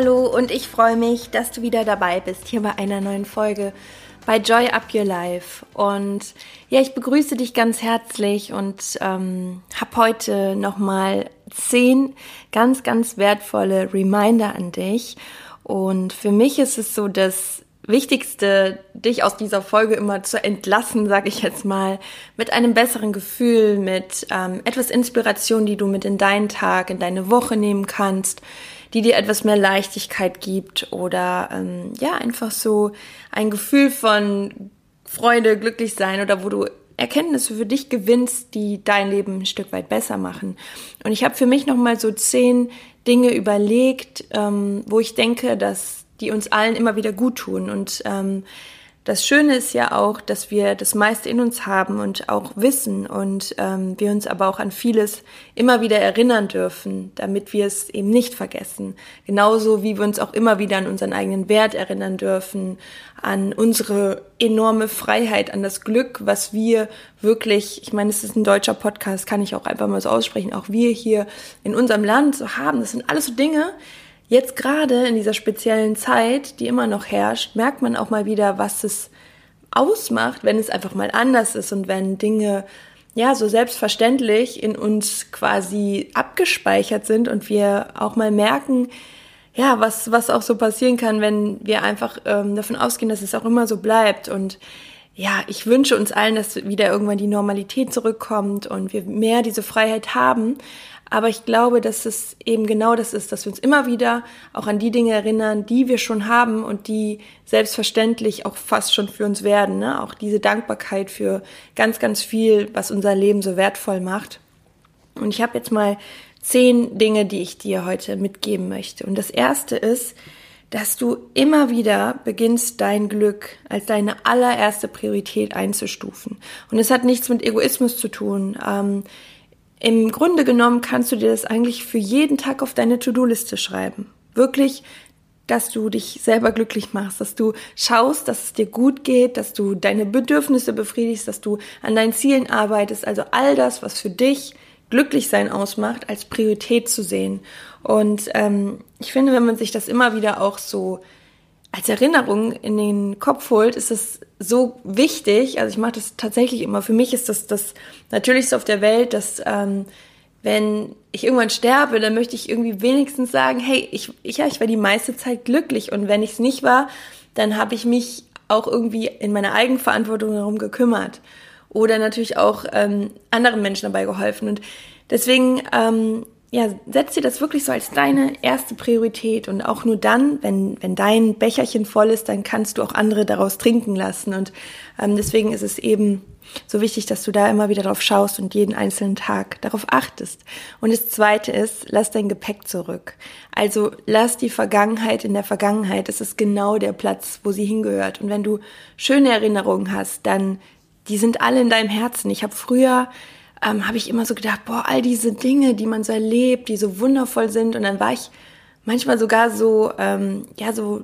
Hallo und ich freue mich, dass du wieder dabei bist hier bei einer neuen Folge bei Joy Up Your Life. Und ja, ich begrüße dich ganz herzlich und ähm, habe heute nochmal zehn ganz, ganz wertvolle Reminder an dich. Und für mich ist es so das Wichtigste, dich aus dieser Folge immer zu entlassen, sage ich jetzt mal, mit einem besseren Gefühl, mit ähm, etwas Inspiration, die du mit in deinen Tag, in deine Woche nehmen kannst die dir etwas mehr Leichtigkeit gibt oder ähm, ja, einfach so ein Gefühl von Freude, glücklich sein oder wo du Erkenntnisse für dich gewinnst, die dein Leben ein Stück weit besser machen. Und ich habe für mich nochmal so zehn Dinge überlegt, ähm, wo ich denke, dass die uns allen immer wieder gut tun. Und ähm, das Schöne ist ja auch, dass wir das meiste in uns haben und auch wissen und ähm, wir uns aber auch an vieles immer wieder erinnern dürfen, damit wir es eben nicht vergessen. Genauso wie wir uns auch immer wieder an unseren eigenen Wert erinnern dürfen, an unsere enorme Freiheit, an das Glück, was wir wirklich, ich meine, es ist ein deutscher Podcast, kann ich auch einfach mal so aussprechen, auch wir hier in unserem Land so haben. Das sind alles so Dinge, Jetzt gerade in dieser speziellen Zeit, die immer noch herrscht, merkt man auch mal wieder, was es ausmacht, wenn es einfach mal anders ist und wenn Dinge ja so selbstverständlich in uns quasi abgespeichert sind und wir auch mal merken, ja, was, was auch so passieren kann, wenn wir einfach ähm, davon ausgehen, dass es auch immer so bleibt. Und ja, ich wünsche uns allen, dass wieder irgendwann die Normalität zurückkommt und wir mehr diese Freiheit haben. Aber ich glaube, dass es eben genau das ist, dass wir uns immer wieder auch an die Dinge erinnern, die wir schon haben und die selbstverständlich auch fast schon für uns werden. Ne? Auch diese Dankbarkeit für ganz, ganz viel, was unser Leben so wertvoll macht. Und ich habe jetzt mal zehn Dinge, die ich dir heute mitgeben möchte. Und das erste ist, dass du immer wieder beginnst, dein Glück als deine allererste Priorität einzustufen. Und es hat nichts mit Egoismus zu tun. Ähm, im Grunde genommen kannst du dir das eigentlich für jeden Tag auf deine To-Do-Liste schreiben. Wirklich, dass du dich selber glücklich machst, dass du schaust, dass es dir gut geht, dass du deine Bedürfnisse befriedigst, dass du an deinen Zielen arbeitest. Also all das, was für dich glücklich sein ausmacht, als Priorität zu sehen. Und ähm, ich finde, wenn man sich das immer wieder auch so als Erinnerung in den Kopf holt, ist es so wichtig. Also ich mache das tatsächlich immer. Für mich ist das das Natürlichste auf der Welt, dass ähm, wenn ich irgendwann sterbe, dann möchte ich irgendwie wenigstens sagen, hey, ich, ich, ja, ich war die meiste Zeit glücklich und wenn ich es nicht war, dann habe ich mich auch irgendwie in meiner Eigenverantwortung darum gekümmert oder natürlich auch ähm, anderen Menschen dabei geholfen und deswegen ähm, ja, setz dir das wirklich so als deine erste Priorität und auch nur dann, wenn, wenn dein Becherchen voll ist, dann kannst du auch andere daraus trinken lassen und ähm, deswegen ist es eben so wichtig, dass du da immer wieder drauf schaust und jeden einzelnen Tag darauf achtest. Und das zweite ist, lass dein Gepäck zurück. Also lass die Vergangenheit in der Vergangenheit. Es ist genau der Platz, wo sie hingehört. Und wenn du schöne Erinnerungen hast, dann, die sind alle in deinem Herzen. Ich habe früher ähm, habe ich immer so gedacht, boah, all diese Dinge, die man so erlebt, die so wundervoll sind. Und dann war ich manchmal sogar so, ähm, ja, so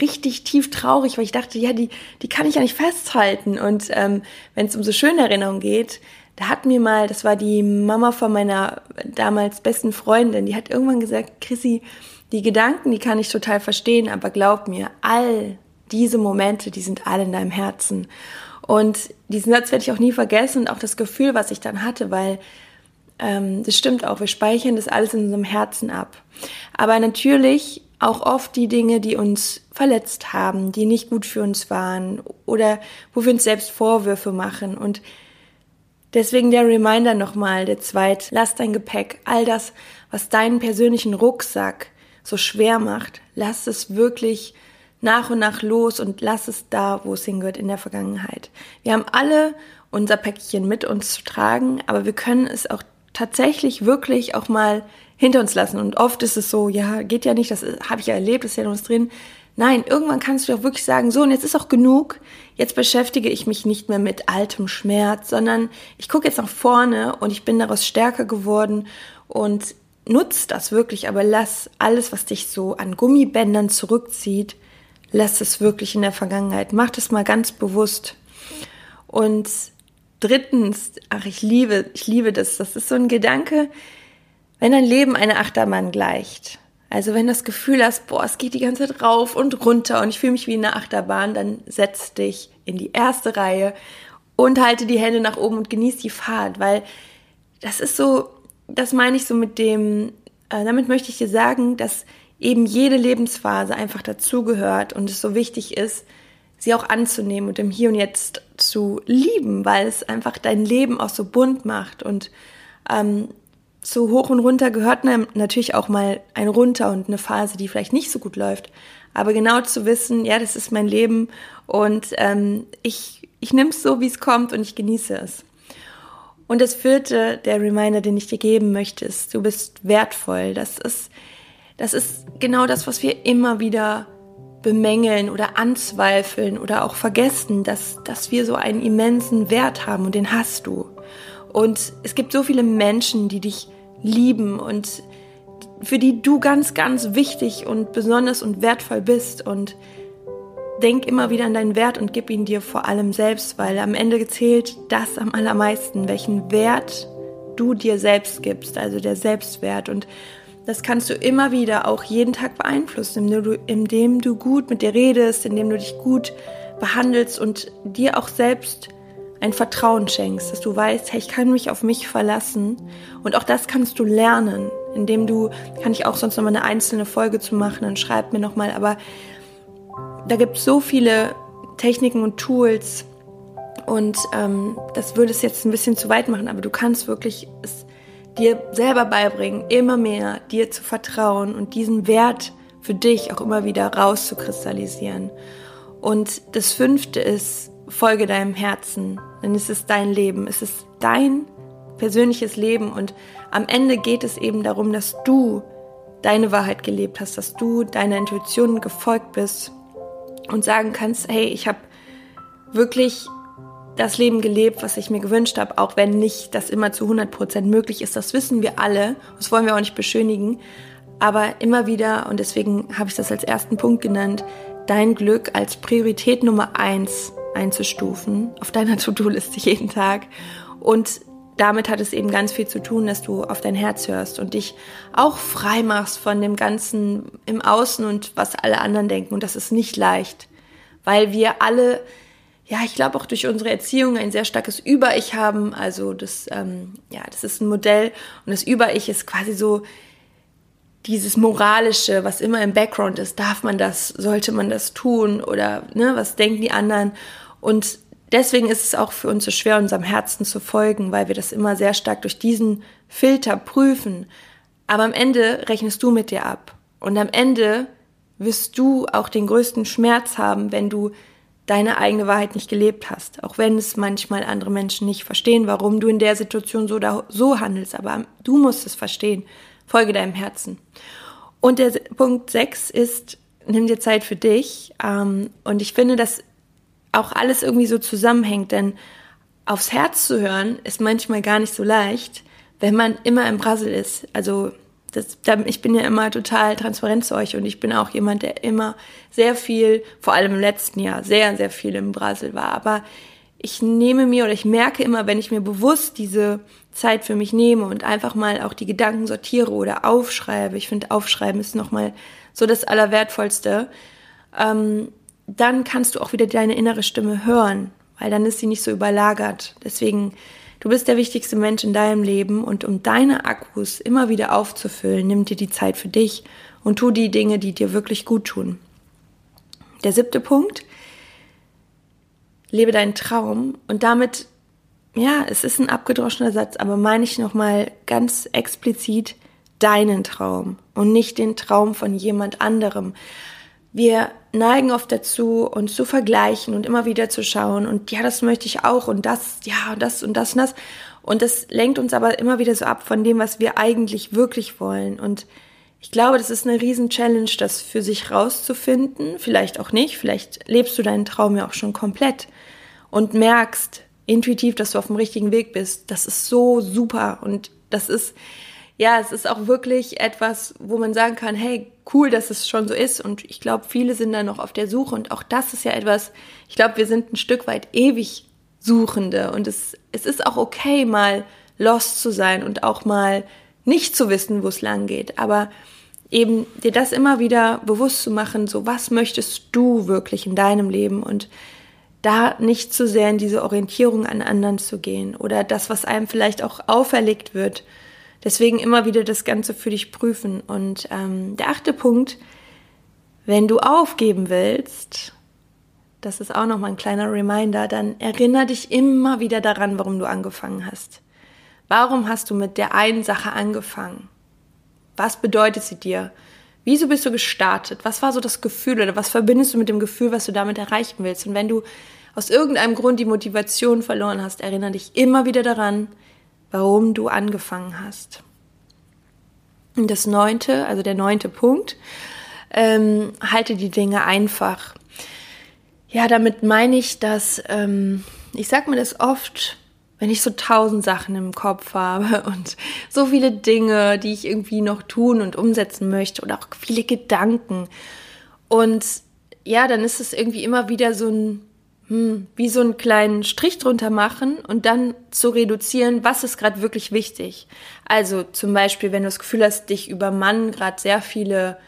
richtig tief traurig, weil ich dachte, ja, die, die kann ich ja nicht festhalten. Und ähm, wenn es um so schöne Erinnerungen geht, da hat mir mal, das war die Mama von meiner damals besten Freundin, die hat irgendwann gesagt, Chrissy, die Gedanken, die kann ich total verstehen, aber glaub mir, all diese Momente, die sind alle in deinem Herzen. Und diesen Satz werde ich auch nie vergessen und auch das Gefühl, was ich dann hatte, weil ähm, das stimmt auch, wir speichern das alles in unserem Herzen ab. Aber natürlich auch oft die Dinge, die uns verletzt haben, die nicht gut für uns waren oder wo wir uns selbst Vorwürfe machen. Und deswegen der Reminder nochmal, der zweit, lass dein Gepäck, all das, was deinen persönlichen Rucksack so schwer macht, lass es wirklich nach und nach los und lass es da, wo es hingehört, in der Vergangenheit. Wir haben alle unser Päckchen mit uns zu tragen, aber wir können es auch tatsächlich wirklich auch mal hinter uns lassen. Und oft ist es so, ja, geht ja nicht, das habe ich ja erlebt, ist ja noch was drin. Nein, irgendwann kannst du auch wirklich sagen, so, und jetzt ist auch genug. Jetzt beschäftige ich mich nicht mehr mit altem Schmerz, sondern ich gucke jetzt nach vorne und ich bin daraus stärker geworden und nutz das wirklich, aber lass alles, was dich so an Gummibändern zurückzieht, lass es wirklich in der Vergangenheit. Mach das mal ganz bewusst. Und drittens, ach, ich liebe, ich liebe das. Das ist so ein Gedanke, wenn dein Leben eine Achterbahn gleicht. Also wenn du das Gefühl hast, boah, es geht die ganze Zeit rauf und runter und ich fühle mich wie in einer Achterbahn, dann setz dich in die erste Reihe und halte die Hände nach oben und genieß die Fahrt, weil das ist so, das meine ich so mit dem, äh, damit möchte ich dir sagen, dass eben jede Lebensphase einfach dazugehört und es so wichtig ist, sie auch anzunehmen und im Hier und Jetzt zu lieben, weil es einfach dein Leben auch so bunt macht und ähm, zu hoch und runter gehört natürlich auch mal ein runter und eine Phase, die vielleicht nicht so gut läuft. Aber genau zu wissen, ja, das ist mein Leben und ähm, ich, ich nehme es so, wie es kommt und ich genieße es. Und das vierte, der Reminder, den ich dir geben möchte, ist, du bist wertvoll. Das ist, das ist genau das, was wir immer wieder bemängeln oder anzweifeln oder auch vergessen, dass, dass wir so einen immensen Wert haben und den hast du. Und es gibt so viele Menschen, die dich lieben und für die du ganz, ganz wichtig und besonders und wertvoll bist. Und denk immer wieder an deinen Wert und gib ihn dir vor allem selbst, weil am Ende zählt das am allermeisten, welchen Wert du dir selbst gibst, also der Selbstwert. Und das kannst du immer wieder auch jeden Tag beeinflussen, indem du, indem du gut mit dir redest, indem du dich gut behandelst und dir auch selbst ein Vertrauen schenkst, dass du weißt, hey, ich kann mich auf mich verlassen. Und auch das kannst du lernen, indem du, kann ich auch sonst nochmal eine einzelne Folge zu machen, dann schreib mir nochmal, aber da gibt es so viele Techniken und Tools und ähm, das würde es jetzt ein bisschen zu weit machen, aber du kannst wirklich es dir selber beibringen, immer mehr dir zu vertrauen und diesen Wert für dich auch immer wieder rauszukristallisieren. Und das fünfte ist, folge deinem Herzen, denn es ist dein Leben, es ist dein persönliches Leben und am Ende geht es eben darum, dass du deine Wahrheit gelebt hast, dass du deiner Intuition gefolgt bist und sagen kannst, hey, ich habe wirklich das Leben gelebt, was ich mir gewünscht habe, auch wenn nicht das immer zu 100% möglich ist. Das wissen wir alle. Das wollen wir auch nicht beschönigen. Aber immer wieder, und deswegen habe ich das als ersten Punkt genannt, dein Glück als Priorität Nummer eins einzustufen auf deiner To-Do-Liste jeden Tag. Und damit hat es eben ganz viel zu tun, dass du auf dein Herz hörst und dich auch frei machst von dem Ganzen im Außen und was alle anderen denken. Und das ist nicht leicht, weil wir alle ja, ich glaube auch durch unsere Erziehung ein sehr starkes Über-Ich haben. Also das, ähm, ja, das ist ein Modell und das Über-Ich ist quasi so dieses Moralische, was immer im Background ist. Darf man das? Sollte man das tun? Oder ne, was denken die anderen? Und deswegen ist es auch für uns so schwer, unserem Herzen zu folgen, weil wir das immer sehr stark durch diesen Filter prüfen. Aber am Ende rechnest du mit dir ab. Und am Ende wirst du auch den größten Schmerz haben, wenn du deine eigene Wahrheit nicht gelebt hast. Auch wenn es manchmal andere Menschen nicht verstehen, warum du in der Situation so, da, so handelst. Aber du musst es verstehen. Folge deinem Herzen. Und der Punkt 6 ist, nimm dir Zeit für dich. Ähm, und ich finde, dass auch alles irgendwie so zusammenhängt, denn aufs Herz zu hören ist manchmal gar nicht so leicht, wenn man immer im Brassel ist. Also das, ich bin ja immer total transparent zu euch und ich bin auch jemand, der immer sehr viel, vor allem im letzten Jahr, sehr, sehr viel im Brasel war. Aber ich nehme mir oder ich merke immer, wenn ich mir bewusst diese Zeit für mich nehme und einfach mal auch die Gedanken sortiere oder aufschreibe, ich finde Aufschreiben ist nochmal so das Allerwertvollste, ähm, dann kannst du auch wieder deine innere Stimme hören, weil dann ist sie nicht so überlagert. Deswegen Du bist der wichtigste Mensch in deinem Leben und um deine Akkus immer wieder aufzufüllen, nimm dir die Zeit für dich und tu die Dinge, die dir wirklich gut tun. Der siebte Punkt, lebe deinen Traum und damit, ja, es ist ein abgedroschener Satz, aber meine ich nochmal ganz explizit deinen Traum und nicht den Traum von jemand anderem. Wir neigen oft dazu, uns zu vergleichen und immer wieder zu schauen und ja, das möchte ich auch und das, ja, und das und das und das. Und das lenkt uns aber immer wieder so ab von dem, was wir eigentlich wirklich wollen. Und ich glaube, das ist eine riesen Challenge, das für sich rauszufinden. Vielleicht auch nicht. Vielleicht lebst du deinen Traum ja auch schon komplett und merkst intuitiv, dass du auf dem richtigen Weg bist. Das ist so super. Und das ist, ja, es ist auch wirklich etwas, wo man sagen kann, hey, cool, dass es schon so ist. Und ich glaube, viele sind da noch auf der Suche. Und auch das ist ja etwas, ich glaube, wir sind ein Stück weit ewig Suchende. Und es, es ist auch okay, mal lost zu sein und auch mal nicht zu wissen, wo es lang geht. Aber eben dir das immer wieder bewusst zu machen, so was möchtest du wirklich in deinem Leben und da nicht zu sehr in diese Orientierung an anderen zu gehen oder das, was einem vielleicht auch auferlegt wird. Deswegen immer wieder das Ganze für dich prüfen. Und ähm, der achte Punkt, wenn du aufgeben willst, das ist auch nochmal ein kleiner Reminder, dann erinnere dich immer wieder daran, warum du angefangen hast. Warum hast du mit der einen Sache angefangen? Was bedeutet sie dir? Wieso bist du gestartet? Was war so das Gefühl oder was verbindest du mit dem Gefühl, was du damit erreichen willst? Und wenn du aus irgendeinem Grund die Motivation verloren hast, erinnere dich immer wieder daran, warum du angefangen hast. Und das neunte, also der neunte Punkt, ähm, halte die Dinge einfach. Ja, damit meine ich, dass ähm, ich sag mir das oft, wenn ich so tausend Sachen im Kopf habe und so viele Dinge, die ich irgendwie noch tun und umsetzen möchte und auch viele Gedanken. Und ja, dann ist es irgendwie immer wieder so ein, hm, wie so einen kleinen Strich drunter machen und dann zu reduzieren, was ist gerade wirklich wichtig. Also zum Beispiel, wenn du das Gefühl hast, dich übermannen gerade sehr viele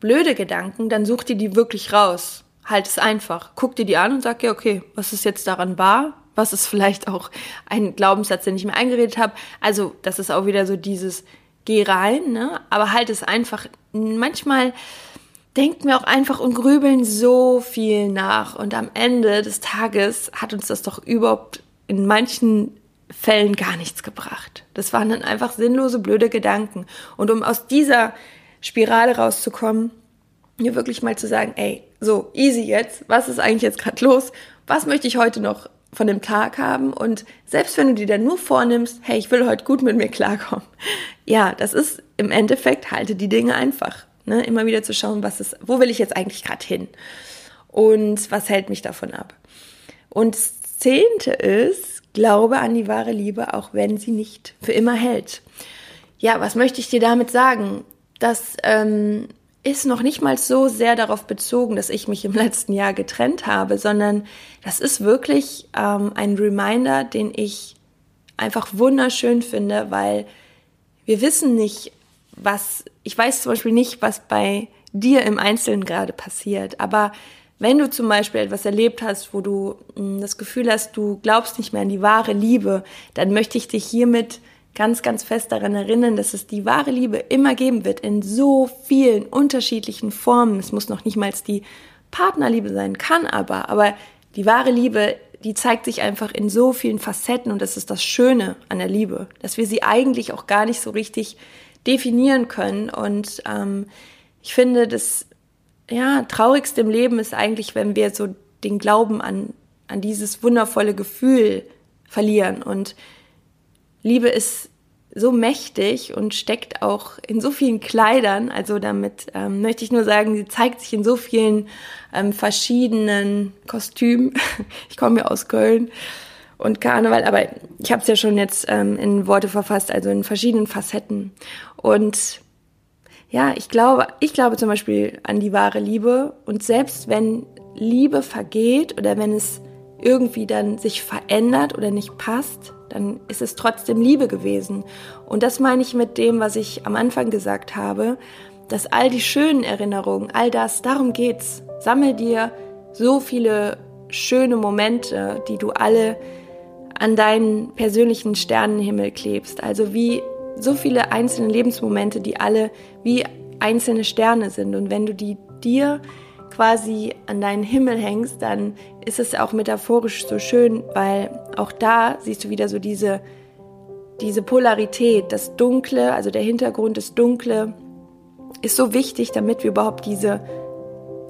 blöde Gedanken, dann such dir die wirklich raus. Halt es einfach. Guck dir die an und sag ja, okay, was ist jetzt daran wahr? was ist vielleicht auch ein Glaubenssatz, den ich mir eingeredet habe. Also das ist auch wieder so dieses Geh rein, ne? aber halt es einfach. Manchmal denken wir auch einfach und grübeln so viel nach und am Ende des Tages hat uns das doch überhaupt in manchen Fällen gar nichts gebracht. Das waren dann einfach sinnlose, blöde Gedanken. Und um aus dieser Spirale rauszukommen, mir wirklich mal zu sagen, ey, so easy jetzt, was ist eigentlich jetzt gerade los? Was möchte ich heute noch von dem Tag haben und selbst wenn du dir dann nur vornimmst, hey, ich will heute gut mit mir klarkommen, ja, das ist im Endeffekt halte die Dinge einfach, ne? immer wieder zu schauen, was ist, wo will ich jetzt eigentlich gerade hin und was hält mich davon ab. Und das Zehnte ist, glaube an die wahre Liebe, auch wenn sie nicht für immer hält. Ja, was möchte ich dir damit sagen? Dass ähm, ist noch nicht mal so sehr darauf bezogen, dass ich mich im letzten Jahr getrennt habe, sondern das ist wirklich ähm, ein Reminder, den ich einfach wunderschön finde, weil wir wissen nicht, was, ich weiß zum Beispiel nicht, was bei dir im Einzelnen gerade passiert, aber wenn du zum Beispiel etwas erlebt hast, wo du hm, das Gefühl hast, du glaubst nicht mehr an die wahre Liebe, dann möchte ich dich hiermit ganz, ganz fest daran erinnern, dass es die wahre Liebe immer geben wird, in so vielen unterschiedlichen Formen. Es muss noch nicht mal die Partnerliebe sein, kann aber, aber die wahre Liebe, die zeigt sich einfach in so vielen Facetten und das ist das Schöne an der Liebe, dass wir sie eigentlich auch gar nicht so richtig definieren können. Und ähm, ich finde, das ja, traurigste im Leben ist eigentlich, wenn wir so den Glauben an, an dieses wundervolle Gefühl verlieren. Und Liebe ist so mächtig und steckt auch in so vielen Kleidern. Also damit ähm, möchte ich nur sagen, sie zeigt sich in so vielen ähm, verschiedenen Kostümen. Ich komme ja aus Köln und Karneval, aber ich habe es ja schon jetzt ähm, in Worte verfasst, also in verschiedenen Facetten. Und ja, ich glaube, ich glaube zum Beispiel an die wahre Liebe. Und selbst wenn Liebe vergeht oder wenn es irgendwie dann sich verändert oder nicht passt, dann ist es trotzdem Liebe gewesen. Und das meine ich mit dem, was ich am Anfang gesagt habe, dass all die schönen Erinnerungen, all das, darum geht's. Sammel dir so viele schöne Momente, die du alle an deinen persönlichen Sternenhimmel klebst. Also wie so viele einzelne Lebensmomente, die alle wie einzelne Sterne sind. Und wenn du die dir quasi an deinen Himmel hängst, dann ist es auch metaphorisch so schön, weil auch da siehst du wieder so diese, diese Polarität, das Dunkle, also der Hintergrund, das Dunkle, ist so wichtig, damit wir überhaupt diese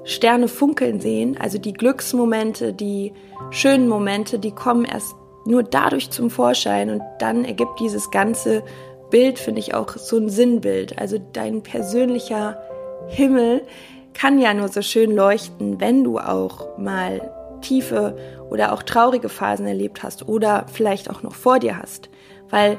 Sterne funkeln sehen. Also die Glücksmomente, die schönen Momente, die kommen erst nur dadurch zum Vorschein und dann ergibt dieses ganze Bild, finde ich, auch so ein Sinnbild. Also dein persönlicher Himmel kann ja nur so schön leuchten, wenn du auch mal tiefe oder auch traurige Phasen erlebt hast oder vielleicht auch noch vor dir hast. Weil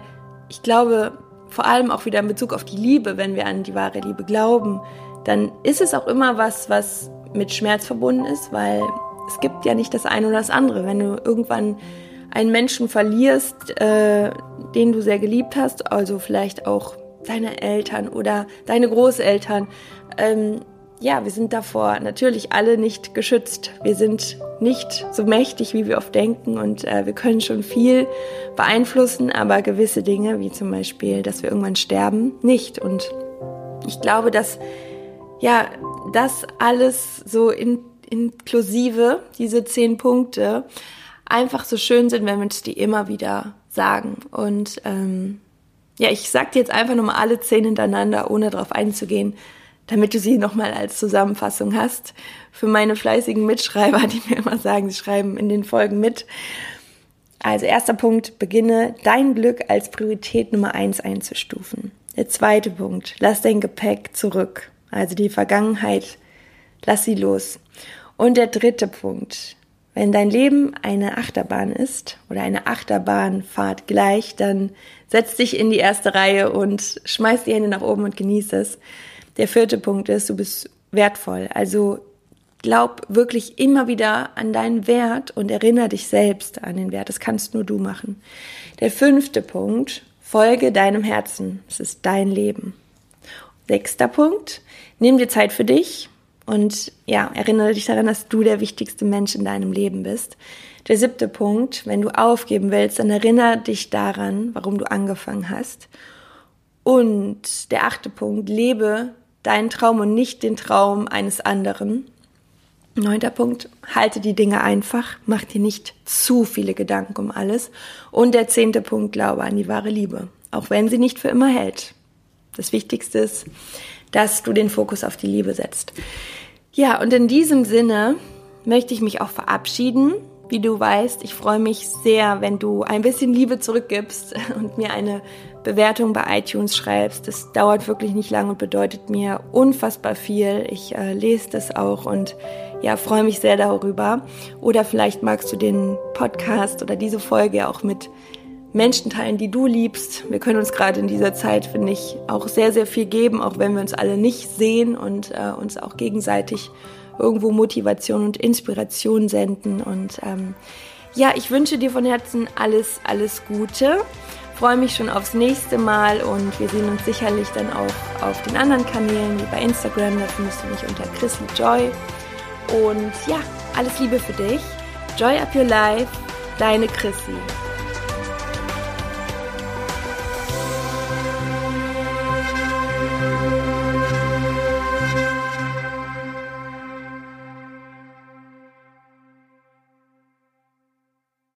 ich glaube, vor allem auch wieder in Bezug auf die Liebe, wenn wir an die wahre Liebe glauben, dann ist es auch immer was, was mit Schmerz verbunden ist, weil es gibt ja nicht das eine oder das andere. Wenn du irgendwann einen Menschen verlierst, äh, den du sehr geliebt hast, also vielleicht auch deine Eltern oder deine Großeltern, ähm, ja, wir sind davor natürlich alle nicht geschützt. Wir sind nicht so mächtig, wie wir oft denken und äh, wir können schon viel beeinflussen, aber gewisse Dinge, wie zum Beispiel, dass wir irgendwann sterben, nicht. Und ich glaube, dass ja, das alles so in, inklusive, diese zehn Punkte, einfach so schön sind, wenn wir uns die immer wieder sagen. Und ähm, ja, ich sag dir jetzt einfach nochmal alle zehn hintereinander, ohne darauf einzugehen damit du sie nochmal als Zusammenfassung hast. Für meine fleißigen Mitschreiber, die mir immer sagen, sie schreiben in den Folgen mit. Also erster Punkt, beginne dein Glück als Priorität Nummer eins einzustufen. Der zweite Punkt, lass dein Gepäck zurück. Also die Vergangenheit, lass sie los. Und der dritte Punkt, wenn dein Leben eine Achterbahn ist oder eine Achterbahnfahrt gleich, dann setz dich in die erste Reihe und schmeiß die Hände nach oben und genieß es. Der vierte Punkt ist, du bist wertvoll. Also glaub wirklich immer wieder an deinen Wert und erinnere dich selbst an den Wert. Das kannst nur du machen. Der fünfte Punkt, folge deinem Herzen. Es ist dein Leben. Sechster Punkt, nimm dir Zeit für dich und ja, erinnere dich daran, dass du der wichtigste Mensch in deinem Leben bist. Der siebte Punkt, wenn du aufgeben willst, dann erinnere dich daran, warum du angefangen hast. Und der achte Punkt, lebe deinen Traum und nicht den Traum eines anderen. Neunter Punkt, halte die Dinge einfach, mach dir nicht zu viele Gedanken um alles. Und der zehnte Punkt, glaube an die wahre Liebe, auch wenn sie nicht für immer hält. Das Wichtigste ist, dass du den Fokus auf die Liebe setzt. Ja, und in diesem Sinne möchte ich mich auch verabschieden. Wie du weißt, ich freue mich sehr, wenn du ein bisschen Liebe zurückgibst und mir eine Bewertung bei iTunes schreibst. Das dauert wirklich nicht lange und bedeutet mir unfassbar viel. Ich äh, lese das auch und ja, freue mich sehr darüber. Oder vielleicht magst du den Podcast oder diese Folge auch mit Menschen teilen, die du liebst. Wir können uns gerade in dieser Zeit, finde ich, auch sehr, sehr viel geben, auch wenn wir uns alle nicht sehen und äh, uns auch gegenseitig irgendwo Motivation und Inspiration senden. Und ähm, ja, ich wünsche dir von Herzen alles, alles Gute freue mich schon aufs nächste Mal und wir sehen uns sicherlich dann auch auf den anderen Kanälen, wie bei Instagram. Da findest du mich unter Chrissy Joy. Und ja, alles Liebe für dich. Joy up your life, deine Chrissy.